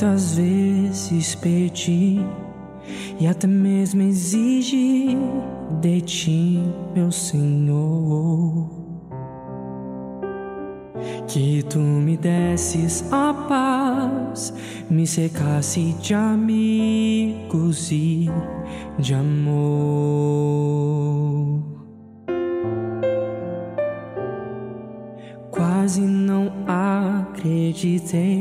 quantas vezes pedi e até mesmo exigi de ti, meu Senhor, que tu me desses a paz, me secasse de amigos e de amor. Quase não acreditei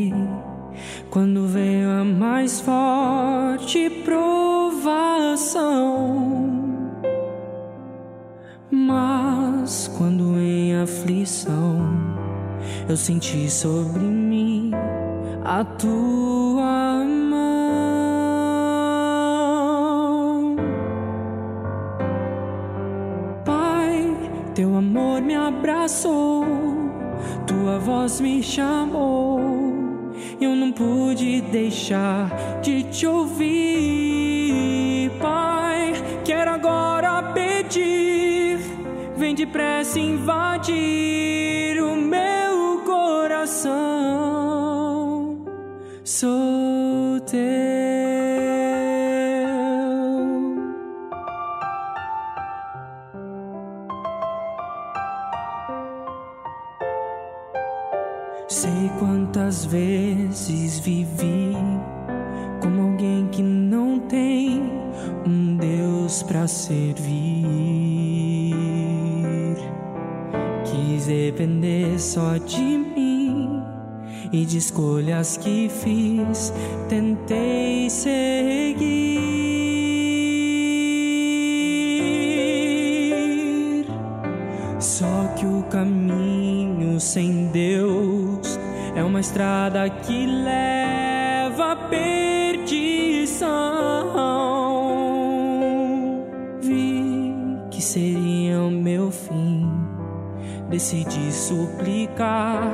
eu senti sobre mim a tua mão, Pai, teu amor me abraçou, tua voz me chamou. Eu não pude deixar de te ouvir, Pai. Quero agora pedir, vem depressa invadir Sou teu. E de escolhas que fiz, tentei seguir. Só que o caminho sem Deus é uma estrada que leva à perdição. Vi que seria o meu fim, decidi suplicar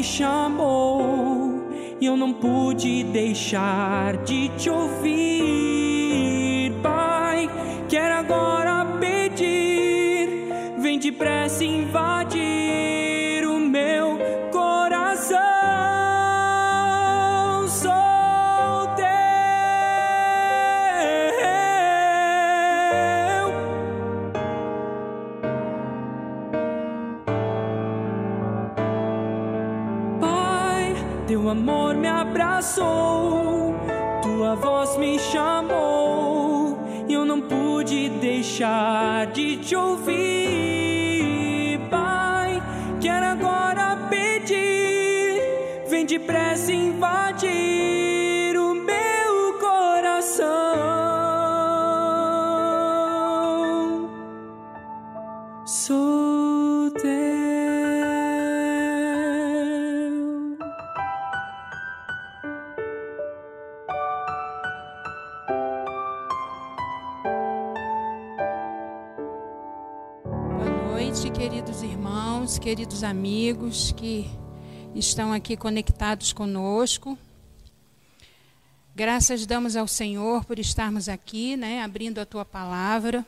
me chamou e eu não pude deixar de te ouvir, Pai. Quero agora pedir, vem depressa invadir teu amor me abraçou, tua voz me chamou, e eu não pude deixar de te ouvir, Pai. Quero agora pedir, vem depressa invadir queridos amigos que estão aqui conectados conosco. Graças damos ao Senhor por estarmos aqui, né, abrindo a tua palavra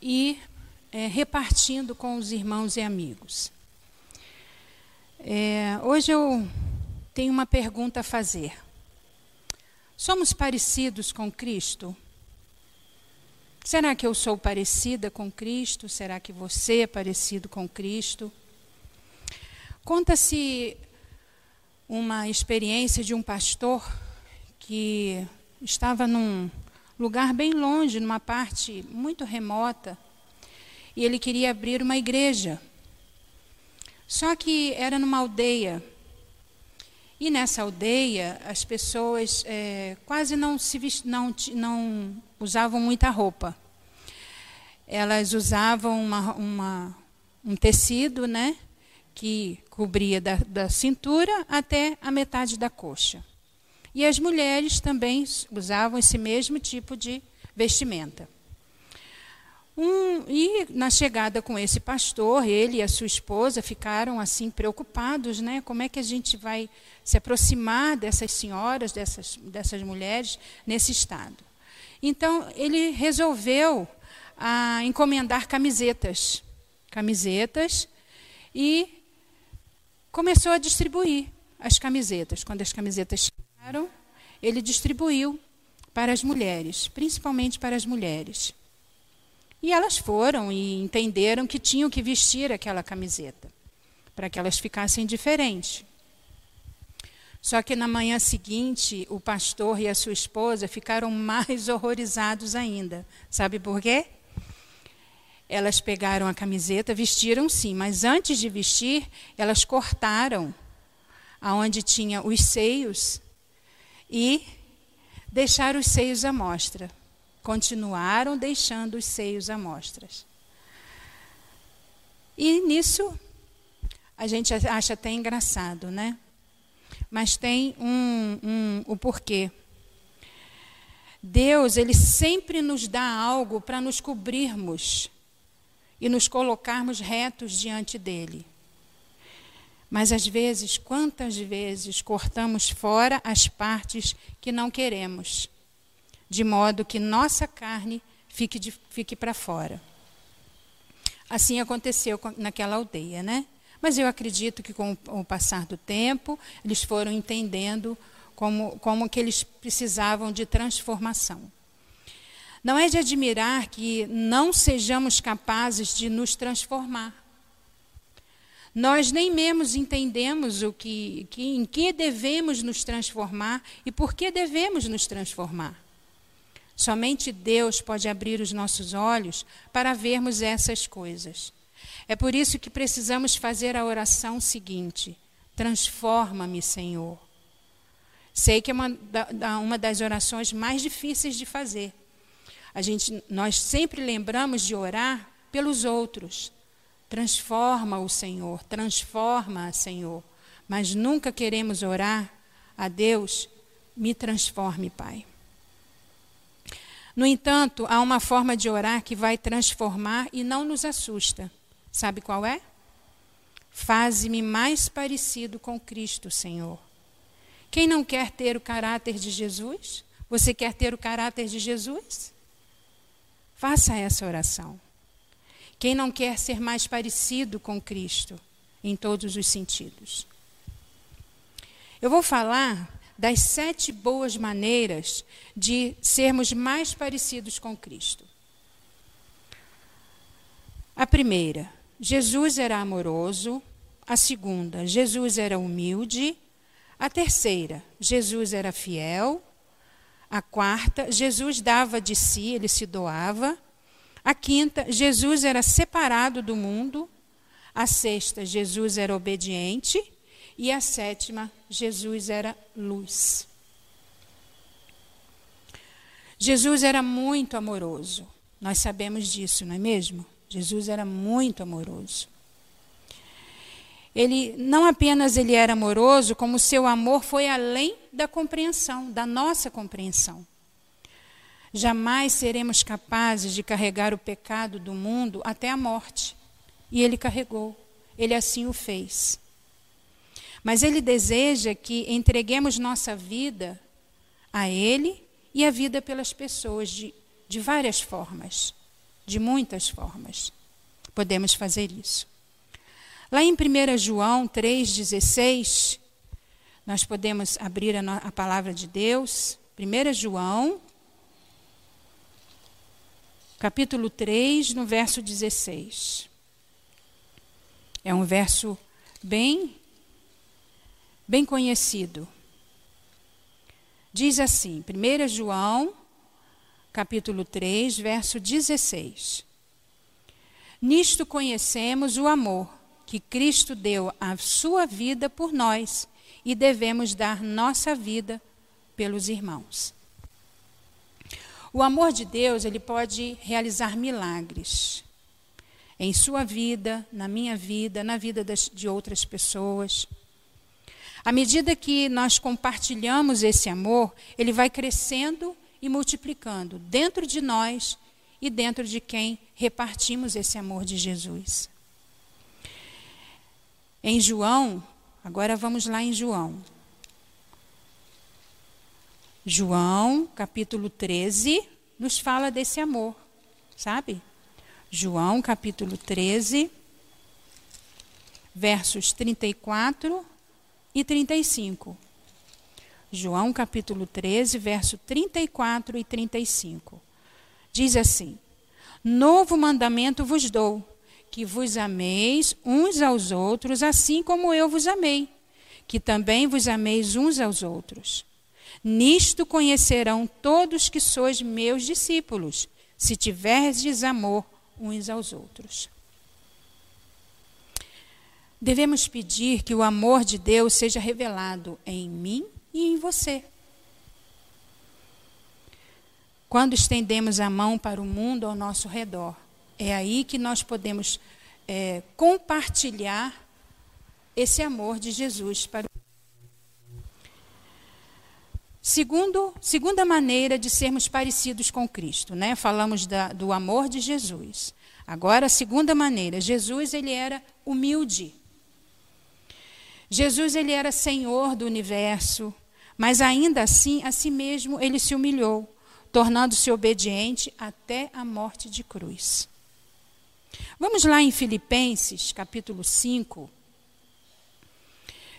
e é, repartindo com os irmãos e amigos. É, hoje eu tenho uma pergunta a fazer. Somos parecidos com Cristo? Será que eu sou parecida com Cristo? Será que você é parecido com Cristo? Conta-se uma experiência de um pastor que estava num lugar bem longe, numa parte muito remota, e ele queria abrir uma igreja. Só que era numa aldeia. E nessa aldeia, as pessoas é, quase não, se não, não usavam muita roupa. Elas usavam uma, uma- um tecido né, que cobria da, da cintura até a metade da coxa. E as mulheres também usavam esse mesmo tipo de vestimenta. Um, e na chegada com esse pastor, ele e a sua esposa ficaram assim preocupados, né? Como é que a gente vai se aproximar dessas senhoras, dessas, dessas mulheres nesse estado? Então ele resolveu ah, encomendar camisetas, camisetas e começou a distribuir as camisetas. Quando as camisetas chegaram, ele distribuiu para as mulheres, principalmente para as mulheres. E elas foram e entenderam que tinham que vestir aquela camiseta, para que elas ficassem diferentes. Só que na manhã seguinte, o pastor e a sua esposa ficaram mais horrorizados ainda. Sabe por quê? Elas pegaram a camiseta, vestiram sim, mas antes de vestir, elas cortaram aonde tinha os seios e deixaram os seios à mostra continuaram deixando os seios à mostras. E nisso a gente acha até engraçado, né? Mas tem um, um, o porquê. Deus, ele sempre nos dá algo para nos cobrirmos e nos colocarmos retos diante dele. Mas às vezes, quantas vezes cortamos fora as partes que não queremos? de modo que nossa carne fique, fique para fora. Assim aconteceu naquela aldeia, né? Mas eu acredito que com o passar do tempo, eles foram entendendo como, como que eles precisavam de transformação. Não é de admirar que não sejamos capazes de nos transformar. Nós nem mesmo entendemos o que, que, em que devemos nos transformar e por que devemos nos transformar. Somente Deus pode abrir os nossos olhos para vermos essas coisas. É por isso que precisamos fazer a oração seguinte: Transforma-me, Senhor. Sei que é uma, uma das orações mais difíceis de fazer. A gente, nós sempre lembramos de orar pelos outros. Transforma o Senhor, transforma, Senhor. Mas nunca queremos orar a Deus, me transforme, Pai. No entanto, há uma forma de orar que vai transformar e não nos assusta. Sabe qual é? Faze-me mais parecido com Cristo, Senhor. Quem não quer ter o caráter de Jesus? Você quer ter o caráter de Jesus? Faça essa oração. Quem não quer ser mais parecido com Cristo em todos os sentidos? Eu vou falar das sete boas maneiras de sermos mais parecidos com Cristo. A primeira, Jesus era amoroso. A segunda, Jesus era humilde. A terceira, Jesus era fiel. A quarta, Jesus dava de si, ele se doava. A quinta, Jesus era separado do mundo. A sexta, Jesus era obediente. E a sétima, Jesus era luz. Jesus era muito amoroso. Nós sabemos disso, não é mesmo? Jesus era muito amoroso. Ele não apenas ele era amoroso, como seu amor foi além da compreensão, da nossa compreensão. Jamais seremos capazes de carregar o pecado do mundo até a morte. E ele carregou. Ele assim o fez. Mas Ele deseja que entreguemos nossa vida a Ele e a vida pelas pessoas de, de várias formas, de muitas formas. Podemos fazer isso. Lá em 1 João 3,16, nós podemos abrir a, a palavra de Deus. 1 João, capítulo 3, no verso 16. É um verso bem bem conhecido. Diz assim, 1 João, capítulo 3, verso 16. Nisto conhecemos o amor que Cristo deu a sua vida por nós e devemos dar nossa vida pelos irmãos. O amor de Deus, ele pode realizar milagres em sua vida, na minha vida, na vida das, de outras pessoas. À medida que nós compartilhamos esse amor, ele vai crescendo e multiplicando dentro de nós e dentro de quem repartimos esse amor de Jesus. Em João, agora vamos lá em João. João, capítulo 13, nos fala desse amor, sabe? João, capítulo 13, versos 34 e 35. João capítulo 13, verso 34 e 35. Diz assim: Novo mandamento vos dou, que vos ameis uns aos outros, assim como eu vos amei, que também vos ameis uns aos outros. Nisto conhecerão todos que sois meus discípulos, se tiverdes amor uns aos outros. Devemos pedir que o amor de Deus seja revelado em mim e em você. Quando estendemos a mão para o mundo ao nosso redor, é aí que nós podemos é, compartilhar esse amor de Jesus para Segundo, segunda maneira de sermos parecidos com Cristo, né? Falamos da, do amor de Jesus. Agora, a segunda maneira, Jesus ele era humilde. Jesus ele era Senhor do universo, mas ainda assim, a si mesmo ele se humilhou, tornando-se obediente até a morte de cruz. Vamos lá em Filipenses, capítulo 5.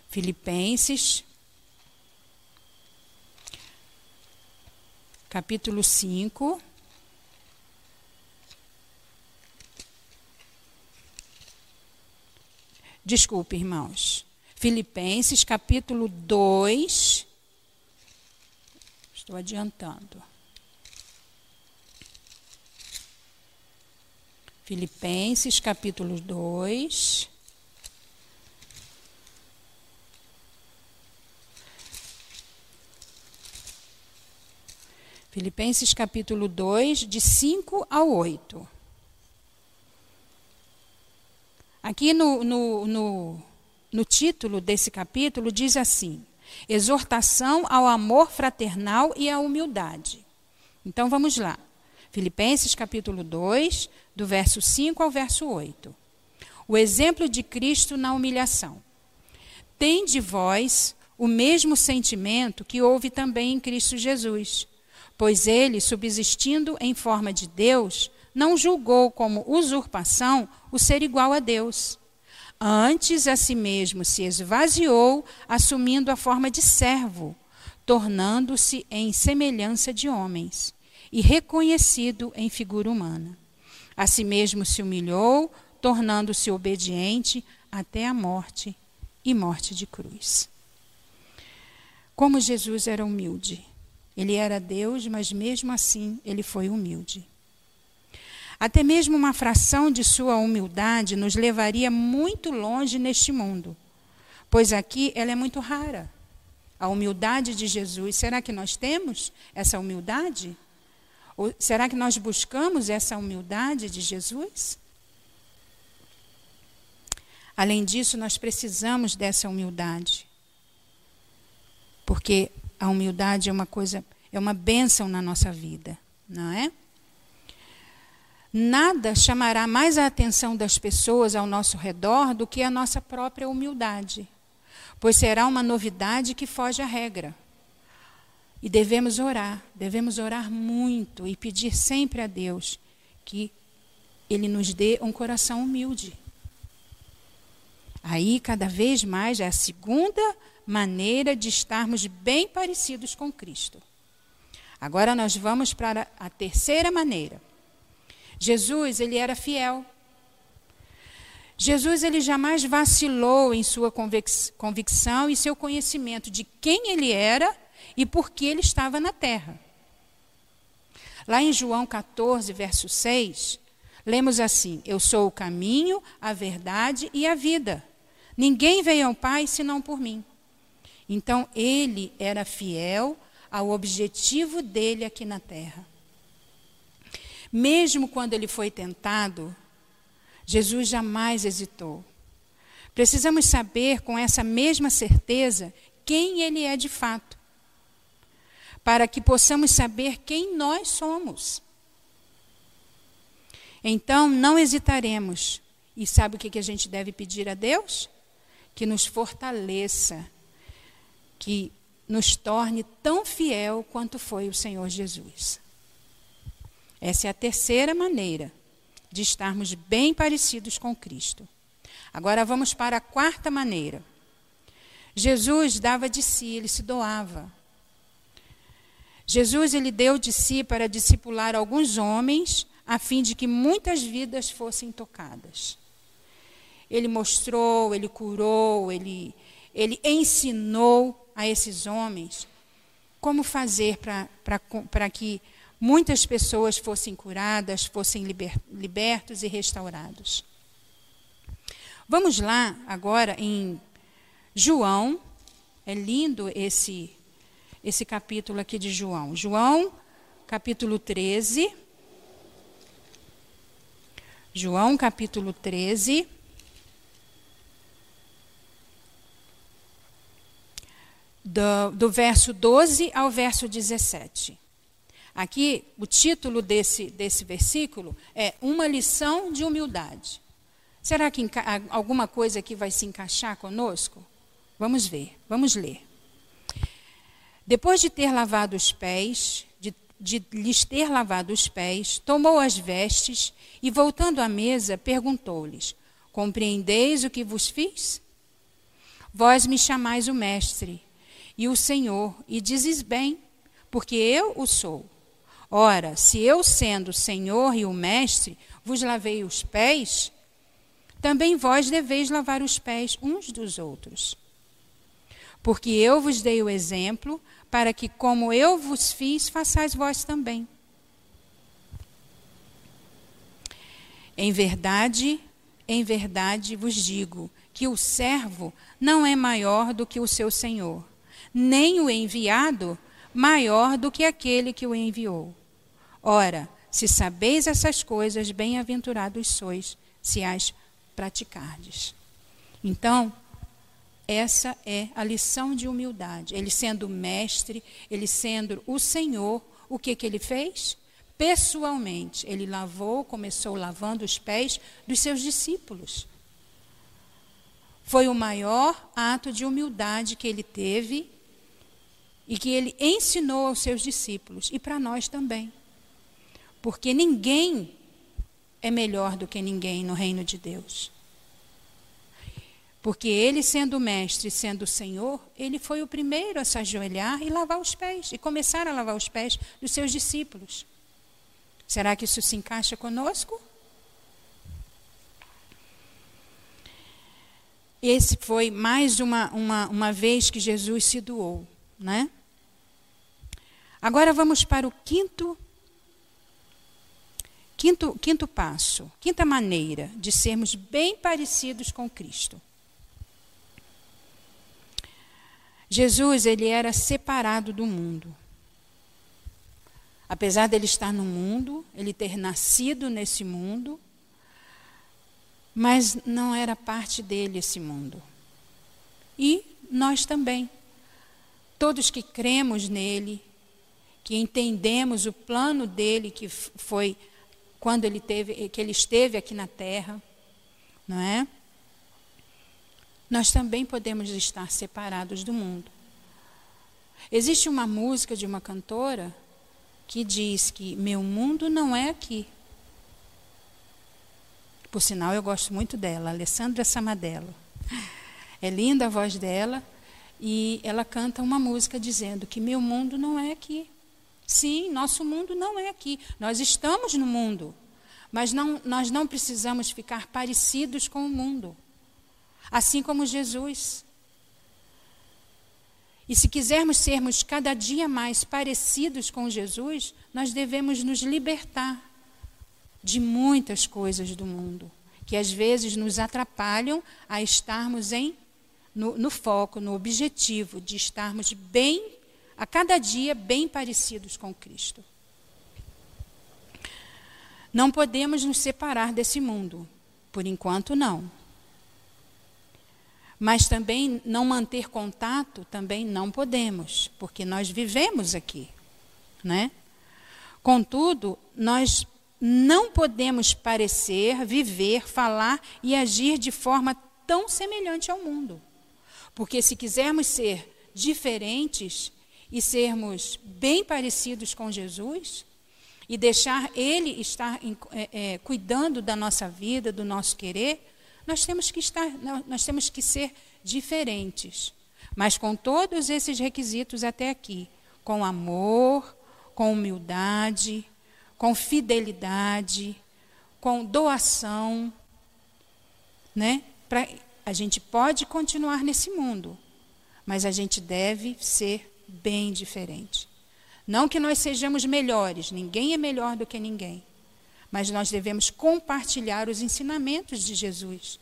Filipenses, capítulo 5. Desculpe, irmãos. Filipenses capítulo 2. Estou adiantando. Filipenses capítulo 2. Filipenses capítulo 2, de 5 ao 8. Aqui no, no, no no título desse capítulo, diz assim: Exortação ao amor fraternal e à humildade. Então vamos lá. Filipenses capítulo 2, do verso 5 ao verso 8. O exemplo de Cristo na humilhação. Tem de vós o mesmo sentimento que houve também em Cristo Jesus, pois ele, subsistindo em forma de Deus, não julgou como usurpação o ser igual a Deus Antes a si mesmo se esvaziou, assumindo a forma de servo, tornando-se em semelhança de homens e reconhecido em figura humana. A si mesmo se humilhou, tornando-se obediente até a morte e morte de cruz. Como Jesus era humilde. Ele era Deus, mas mesmo assim ele foi humilde. Até mesmo uma fração de sua humildade nos levaria muito longe neste mundo, pois aqui ela é muito rara. A humildade de Jesus, será que nós temos essa humildade? Ou será que nós buscamos essa humildade de Jesus? Além disso, nós precisamos dessa humildade. Porque a humildade é uma coisa, é uma bênção na nossa vida, não é? Nada chamará mais a atenção das pessoas ao nosso redor do que a nossa própria humildade, pois será uma novidade que foge à regra. E devemos orar, devemos orar muito e pedir sempre a Deus que Ele nos dê um coração humilde. Aí, cada vez mais, é a segunda maneira de estarmos bem parecidos com Cristo. Agora nós vamos para a terceira maneira. Jesus, ele era fiel. Jesus, ele jamais vacilou em sua convicção e seu conhecimento de quem ele era e por que ele estava na terra. Lá em João 14, verso 6, lemos assim: Eu sou o caminho, a verdade e a vida. Ninguém veio ao Pai senão por mim. Então, ele era fiel ao objetivo dele aqui na terra. Mesmo quando ele foi tentado, Jesus jamais hesitou. Precisamos saber com essa mesma certeza quem ele é de fato, para que possamos saber quem nós somos. Então não hesitaremos. E sabe o que a gente deve pedir a Deus? Que nos fortaleça, que nos torne tão fiel quanto foi o Senhor Jesus. Essa é a terceira maneira de estarmos bem parecidos com Cristo. Agora vamos para a quarta maneira. Jesus dava de si, ele se doava. Jesus ele deu de si para discipular alguns homens a fim de que muitas vidas fossem tocadas. Ele mostrou, ele curou, ele, ele ensinou a esses homens como fazer para que muitas pessoas fossem curadas, fossem liber, libertos e restaurados. Vamos lá agora em João, é lindo esse esse capítulo aqui de João. João, capítulo 13. João, capítulo 13. Do, do verso 12 ao verso 17. Aqui, o título desse, desse versículo é Uma lição de humildade. Será que alguma coisa aqui vai se encaixar conosco? Vamos ver, vamos ler. Depois de ter lavado os pés, de, de lhes ter lavado os pés, tomou as vestes e, voltando à mesa, perguntou-lhes: Compreendeis o que vos fiz? Vós me chamais o Mestre e o Senhor, e dizes bem, porque eu o sou. Ora, se eu, sendo o Senhor e o Mestre, vos lavei os pés, também vós deveis lavar os pés uns dos outros. Porque eu vos dei o exemplo, para que, como eu vos fiz, façais vós também. Em verdade, em verdade vos digo que o servo não é maior do que o seu senhor, nem o enviado maior do que aquele que o enviou. Ora, se sabeis essas coisas, bem-aventurados sois, se as praticardes. Então, essa é a lição de humildade. Ele sendo mestre, ele sendo o Senhor, o que, que ele fez? Pessoalmente, ele lavou, começou lavando os pés dos seus discípulos. Foi o maior ato de humildade que ele teve e que ele ensinou aos seus discípulos e para nós também. Porque ninguém é melhor do que ninguém no reino de Deus. Porque ele, sendo mestre, sendo o Senhor, ele foi o primeiro a se ajoelhar e lavar os pés, e começar a lavar os pés dos seus discípulos. Será que isso se encaixa conosco? Esse foi mais uma, uma, uma vez que Jesus se doou. Né? Agora vamos para o quinto, quinto, quinto passo, quinta maneira de sermos bem parecidos com Cristo. Jesus, ele era separado do mundo. Apesar dele estar no mundo, ele ter nascido nesse mundo, mas não era parte dele esse mundo. E nós também. Todos que cremos nele, que entendemos o plano dele que foi quando ele teve, que ele esteve aqui na terra, não é? nós também podemos estar separados do mundo. Existe uma música de uma cantora que diz que meu mundo não é aqui. Por sinal, eu gosto muito dela, Alessandra Samadello. É linda a voz dela e ela canta uma música dizendo que meu mundo não é aqui. Sim, nosso mundo não é aqui. Nós estamos no mundo, mas não, nós não precisamos ficar parecidos com o mundo assim como Jesus. E se quisermos sermos cada dia mais parecidos com Jesus, nós devemos nos libertar de muitas coisas do mundo, que às vezes nos atrapalham a estarmos em, no, no foco, no objetivo de estarmos bem, a cada dia, bem parecidos com Cristo. Não podemos nos separar desse mundo, por enquanto não. Mas também não manter contato também não podemos, porque nós vivemos aqui, né? Contudo, nós não podemos parecer, viver, falar e agir de forma tão semelhante ao mundo. Porque se quisermos ser diferentes e sermos bem parecidos com Jesus, e deixar Ele estar é, é, cuidando da nossa vida, do nosso querer, nós temos que estar, nós temos que ser diferentes, mas com todos esses requisitos até aqui, com amor, com humildade, com fidelidade, com doação, né? Pra, a gente pode continuar nesse mundo, mas a gente deve ser bem diferente. Não que nós sejamos melhores, ninguém é melhor do que ninguém. Mas nós devemos compartilhar os ensinamentos de Jesus.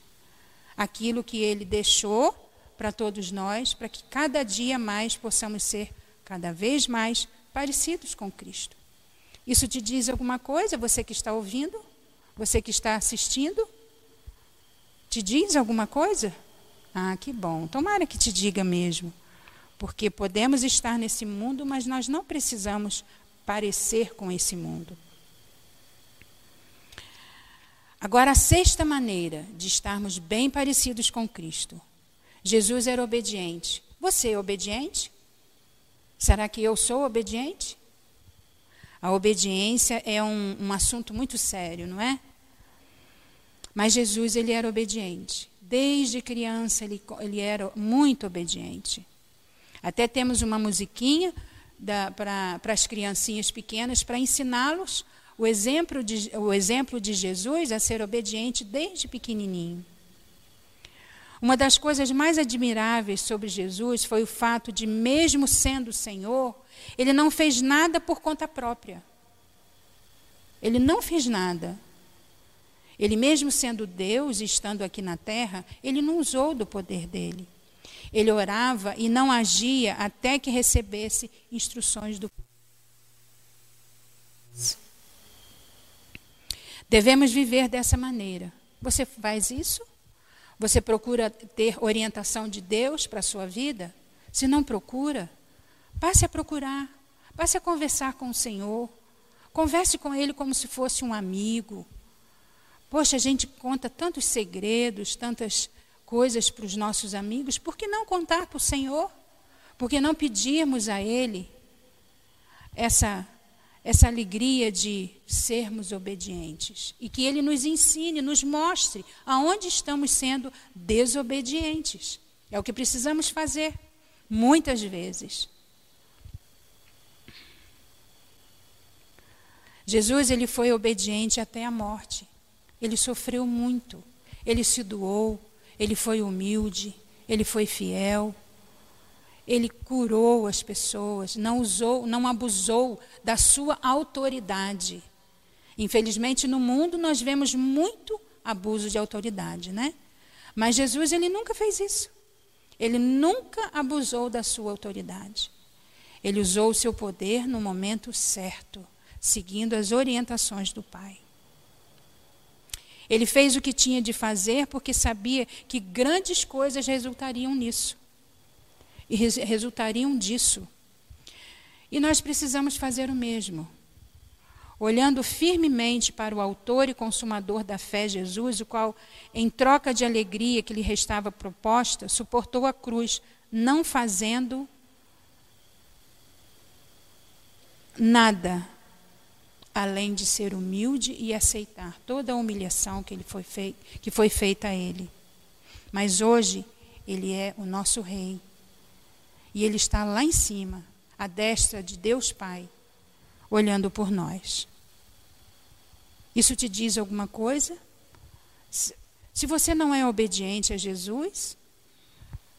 Aquilo que ele deixou para todos nós, para que cada dia mais possamos ser cada vez mais parecidos com Cristo. Isso te diz alguma coisa, você que está ouvindo? Você que está assistindo? Te diz alguma coisa? Ah, que bom. Tomara que te diga mesmo. Porque podemos estar nesse mundo, mas nós não precisamos parecer com esse mundo. Agora, a sexta maneira de estarmos bem parecidos com Cristo. Jesus era obediente. Você é obediente? Será que eu sou obediente? A obediência é um, um assunto muito sério, não é? Mas Jesus, ele era obediente. Desde criança, ele, ele era muito obediente. Até temos uma musiquinha para as criancinhas pequenas para ensiná-los o exemplo, de, o exemplo de Jesus a ser obediente desde pequenininho. Uma das coisas mais admiráveis sobre Jesus foi o fato de, mesmo sendo Senhor, ele não fez nada por conta própria. Ele não fez nada. Ele, mesmo sendo Deus e estando aqui na terra, ele não usou do poder dele. Ele orava e não agia até que recebesse instruções do Devemos viver dessa maneira. Você faz isso? Você procura ter orientação de Deus para a sua vida? Se não procura, passe a procurar. Passe a conversar com o Senhor. Converse com Ele como se fosse um amigo. Poxa, a gente conta tantos segredos, tantas coisas para os nossos amigos, por que não contar para o Senhor? Por que não pedirmos a Ele essa, essa alegria de sermos obedientes? E que Ele nos ensine, nos mostre aonde estamos sendo desobedientes. É o que precisamos fazer, muitas vezes. Jesus ele foi obediente até a morte. Ele sofreu muito. Ele se doou, ele foi humilde, ele foi fiel. Ele curou as pessoas, não usou, não abusou da sua autoridade. Infelizmente, no mundo nós vemos muito abuso de autoridade, né? Mas Jesus ele nunca fez isso. Ele nunca abusou da sua autoridade. Ele usou o seu poder no momento certo, seguindo as orientações do Pai. Ele fez o que tinha de fazer porque sabia que grandes coisas resultariam nisso. E res resultariam disso. E nós precisamos fazer o mesmo. Olhando firmemente para o autor e consumador da fé, Jesus, o qual, em troca de alegria que lhe restava proposta, suportou a cruz, não fazendo nada além de ser humilde e aceitar toda a humilhação que, ele foi, fei que foi feita a ele. Mas hoje, ele é o nosso rei. E ele está lá em cima, à destra de Deus Pai, olhando por nós. Isso te diz alguma coisa? Se você não é obediente a Jesus,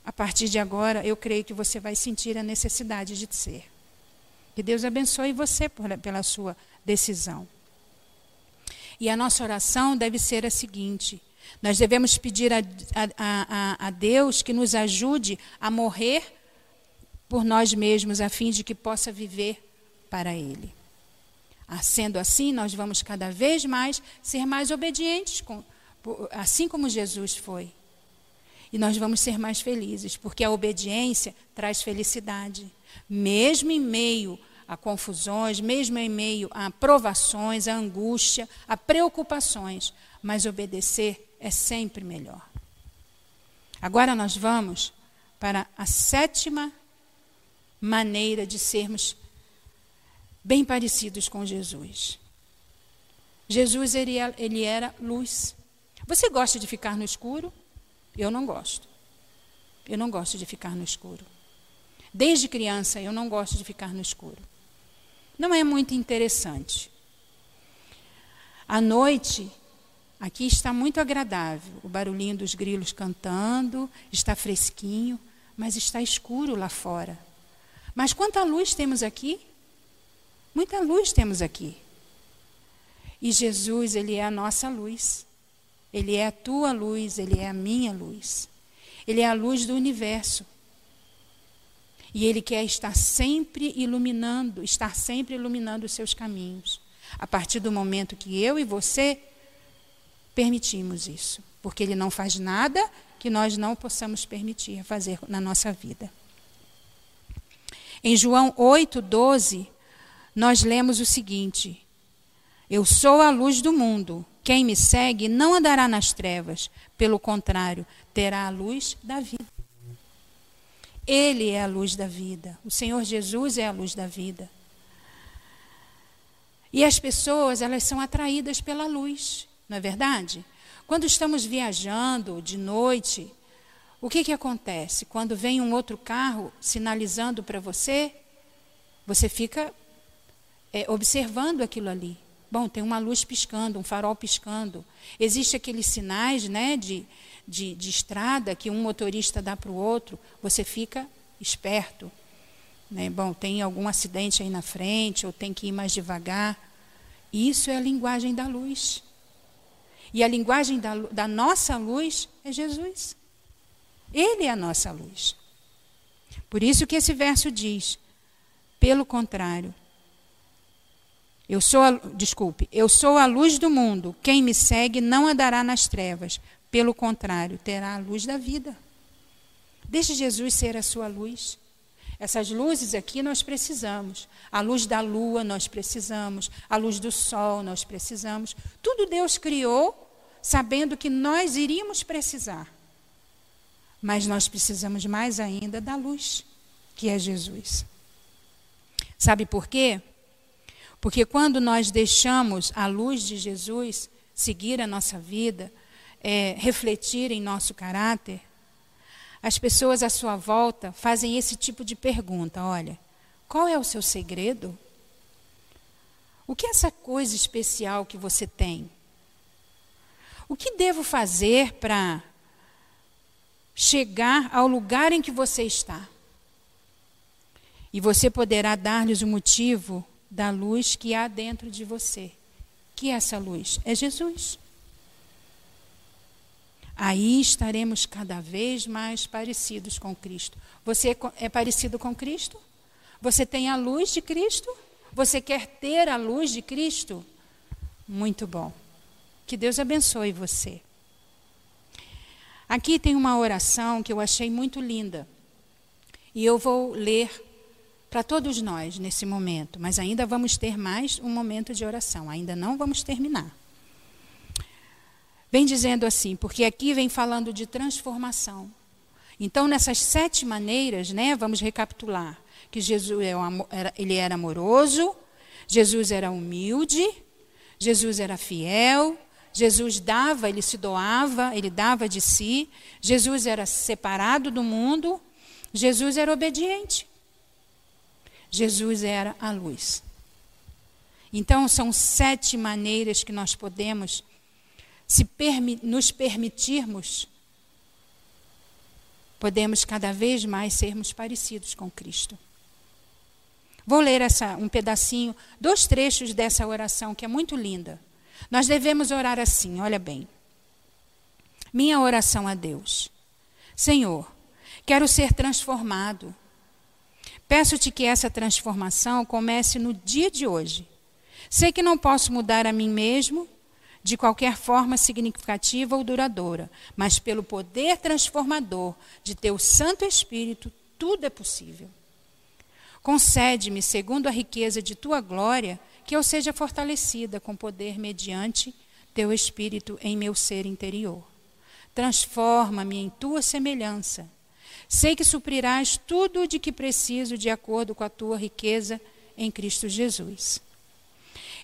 a partir de agora, eu creio que você vai sentir a necessidade de ser. Que Deus abençoe você pela sua decisão. E a nossa oração deve ser a seguinte: nós devemos pedir a, a, a, a Deus que nos ajude a morrer por nós mesmos, a fim de que possa viver para Ele. Ah, sendo assim, nós vamos cada vez mais ser mais obedientes, assim como Jesus foi. E nós vamos ser mais felizes, porque a obediência traz felicidade, mesmo em meio a confusões, mesmo em meio a provações, a angústia, a preocupações, mas obedecer é sempre melhor. Agora nós vamos para a sétima maneira de sermos bem parecidos com Jesus. Jesus ele, é, ele era luz. Você gosta de ficar no escuro? Eu não gosto. Eu não gosto de ficar no escuro. Desde criança eu não gosto de ficar no escuro. Não é muito interessante. À noite, aqui está muito agradável, o barulhinho dos grilos cantando, está fresquinho, mas está escuro lá fora. Mas quanta luz temos aqui? Muita luz temos aqui. E Jesus, ele é a nossa luz. Ele é a tua luz, ele é a minha luz. Ele é a luz do universo. E ele quer estar sempre iluminando, estar sempre iluminando os seus caminhos. A partir do momento que eu e você permitimos isso. Porque ele não faz nada que nós não possamos permitir fazer na nossa vida. Em João 8, 12, nós lemos o seguinte: Eu sou a luz do mundo. Quem me segue não andará nas trevas, pelo contrário, terá a luz da vida. Ele é a luz da vida. O Senhor Jesus é a luz da vida. E as pessoas, elas são atraídas pela luz, não é verdade? Quando estamos viajando de noite, o que, que acontece? Quando vem um outro carro sinalizando para você, você fica é, observando aquilo ali. Bom, tem uma luz piscando, um farol piscando. Existem aqueles sinais né, de, de, de estrada que um motorista dá para o outro, você fica esperto. Né? Bom, tem algum acidente aí na frente, ou tem que ir mais devagar. Isso é a linguagem da luz. E a linguagem da, da nossa luz é Jesus. Ele é a nossa luz. Por isso que esse verso diz: pelo contrário, eu sou a, desculpe, eu sou a luz do mundo. Quem me segue não andará nas trevas, pelo contrário, terá a luz da vida. Deixe Jesus ser a sua luz. Essas luzes aqui nós precisamos. A luz da lua nós precisamos, a luz do sol nós precisamos. Tudo Deus criou sabendo que nós iríamos precisar. Mas nós precisamos mais ainda da luz, que é Jesus. Sabe por quê? Porque quando nós deixamos a luz de Jesus seguir a nossa vida, é, refletir em nosso caráter, as pessoas à sua volta fazem esse tipo de pergunta: olha, qual é o seu segredo? O que é essa coisa especial que você tem? O que devo fazer para chegar ao lugar em que você está? E você poderá dar-lhes o motivo da luz que há dentro de você. Que é essa luz? É Jesus. Aí estaremos cada vez mais parecidos com Cristo. Você é, parecido com Cristo? Você tem a luz de Cristo? Você quer ter a luz de Cristo? Muito bom. Que Deus abençoe você. Aqui tem uma oração que eu achei muito linda. E eu vou ler para todos nós nesse momento, mas ainda vamos ter mais um momento de oração, ainda não vamos terminar. Vem dizendo assim, porque aqui vem falando de transformação. Então, nessas sete maneiras, né, vamos recapitular que Jesus é ele era amoroso, Jesus era humilde, Jesus era fiel, Jesus dava, ele se doava, ele dava de si. Jesus era separado do mundo. Jesus era obediente. Jesus era a luz. Então, são sete maneiras que nós podemos se permi nos permitirmos, podemos cada vez mais sermos parecidos com Cristo. Vou ler essa, um pedacinho, dois trechos dessa oração que é muito linda. Nós devemos orar assim, olha bem. Minha oração a Deus. Senhor, quero ser transformado. Peço-te que essa transformação comece no dia de hoje. Sei que não posso mudar a mim mesmo de qualquer forma significativa ou duradoura, mas pelo poder transformador de teu Santo Espírito, tudo é possível. Concede-me, segundo a riqueza de tua glória, que eu seja fortalecida com poder mediante teu espírito em meu ser interior. Transforma-me em tua semelhança. Sei que suprirás tudo de que preciso de acordo com a tua riqueza em Cristo Jesus.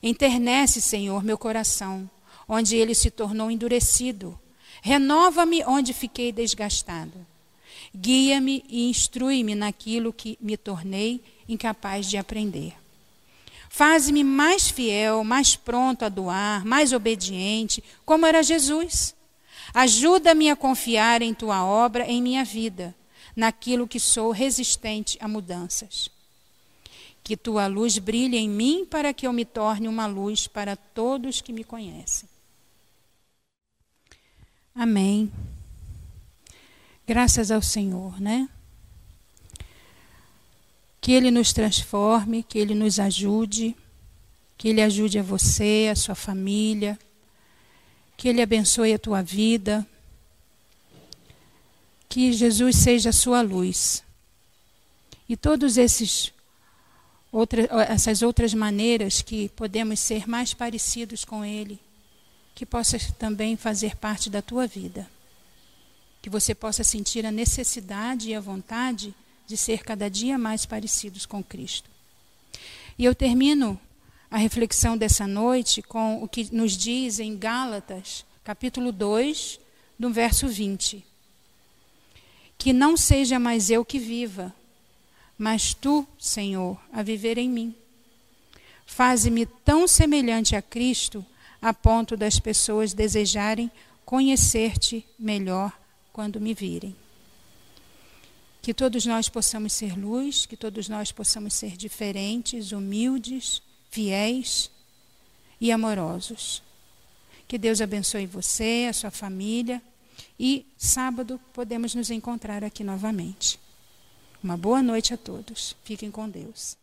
Internece, Senhor, meu coração, onde ele se tornou endurecido. Renova-me onde fiquei desgastado. Guia-me e instrui-me naquilo que me tornei incapaz de aprender. Faze-me mais fiel, mais pronto a doar, mais obediente, como era Jesus. Ajuda-me a confiar em tua obra em minha vida, naquilo que sou resistente a mudanças. Que tua luz brilhe em mim para que eu me torne uma luz para todos que me conhecem. Amém. Graças ao Senhor, né? Que Ele nos transforme, que Ele nos ajude, que Ele ajude a você, a sua família, que Ele abençoe a tua vida, que Jesus seja a sua luz. E todos esses outra, essas outras maneiras que podemos ser mais parecidos com Ele, que possa também fazer parte da tua vida. Que você possa sentir a necessidade e a vontade de ser cada dia mais parecidos com Cristo. E eu termino a reflexão dessa noite com o que nos diz em Gálatas, capítulo 2, no verso 20. Que não seja mais eu que viva, mas tu, Senhor, a viver em mim. Faze-me tão semelhante a Cristo a ponto das pessoas desejarem conhecer-te melhor quando me virem. Que todos nós possamos ser luz, que todos nós possamos ser diferentes, humildes, fiéis e amorosos. Que Deus abençoe você, a sua família e sábado podemos nos encontrar aqui novamente. Uma boa noite a todos. Fiquem com Deus.